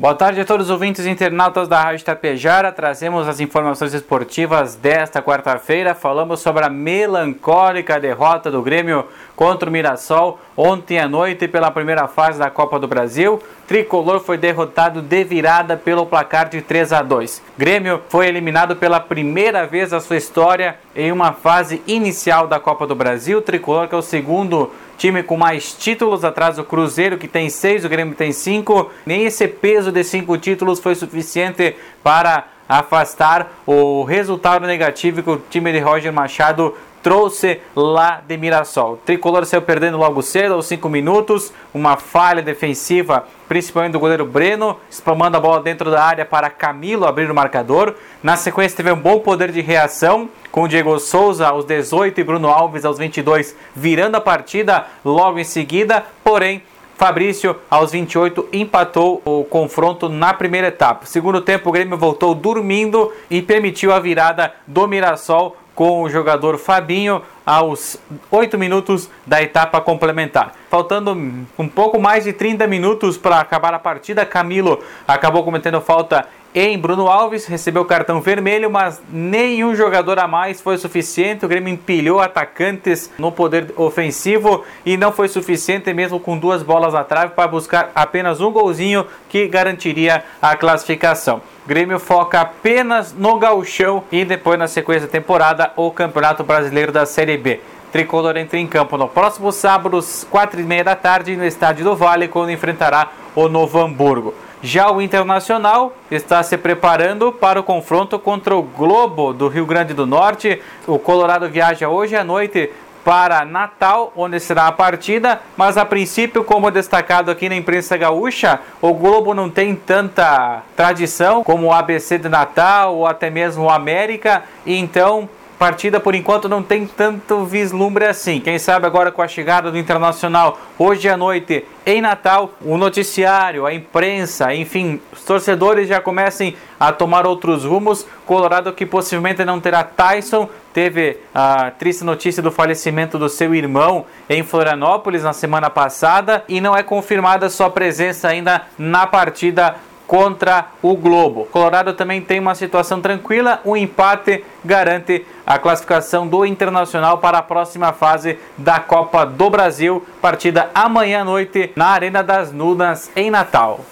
Boa tarde a todos os ouvintes e internautas da Rádio Tapejara. Trazemos as informações esportivas desta quarta-feira. Falamos sobre a melancólica derrota do Grêmio contra o Mirassol ontem à noite pela primeira fase da Copa do Brasil. Tricolor foi derrotado de virada pelo placar de 3 a 2. Grêmio foi eliminado pela primeira vez na sua história em uma fase inicial da Copa do Brasil. Tricolor que é o segundo time com mais títulos atrás do Cruzeiro, que tem seis, o Grêmio tem cinco. Nem esse peso de cinco títulos foi suficiente para afastar o resultado negativo que o time de Roger Machado trouxe lá de Mirassol. O tricolor saiu perdendo logo cedo, aos 5 minutos, uma falha defensiva, principalmente do goleiro Breno, espalmando a bola dentro da área para Camilo abrir o marcador. Na sequência, teve um bom poder de reação, com Diego Souza aos 18 e Bruno Alves aos 22, virando a partida logo em seguida, porém. Fabrício, aos 28, empatou o confronto na primeira etapa. Segundo tempo, o Grêmio voltou dormindo e permitiu a virada do Mirassol com o jogador Fabinho aos 8 minutos da etapa complementar. Faltando um pouco mais de 30 minutos para acabar a partida, Camilo acabou cometendo falta em Bruno Alves, recebeu cartão vermelho, mas nenhum jogador a mais foi suficiente. O Grêmio empilhou atacantes no poder ofensivo e não foi suficiente, mesmo com duas bolas na trave, para buscar apenas um golzinho que garantiria a classificação. O Grêmio foca apenas no gauchão e depois, na sequência da temporada, o Campeonato Brasileiro da Série B. Tricolor entra em campo no próximo sábado, às quatro e meia da tarde, no Estádio do Vale, quando enfrentará o Novo Hamburgo. Já o Internacional está se preparando para o confronto contra o Globo do Rio Grande do Norte. O Colorado viaja hoje à noite para Natal, onde será a partida, mas a princípio, como destacado aqui na imprensa gaúcha, o Globo não tem tanta tradição como o ABC de Natal ou até mesmo o América, e então partida por enquanto não tem tanto vislumbre assim. Quem sabe agora com a chegada do Internacional hoje à noite em Natal, o noticiário, a imprensa, enfim, os torcedores já comecem a tomar outros rumos. Colorado que possivelmente não terá Tyson, teve a triste notícia do falecimento do seu irmão em Florianópolis na semana passada e não é confirmada sua presença ainda na partida contra o Globo. Colorado também tem uma situação tranquila, o um empate garante a classificação do Internacional para a próxima fase da Copa do Brasil, partida amanhã à noite na Arena das Nunas em Natal.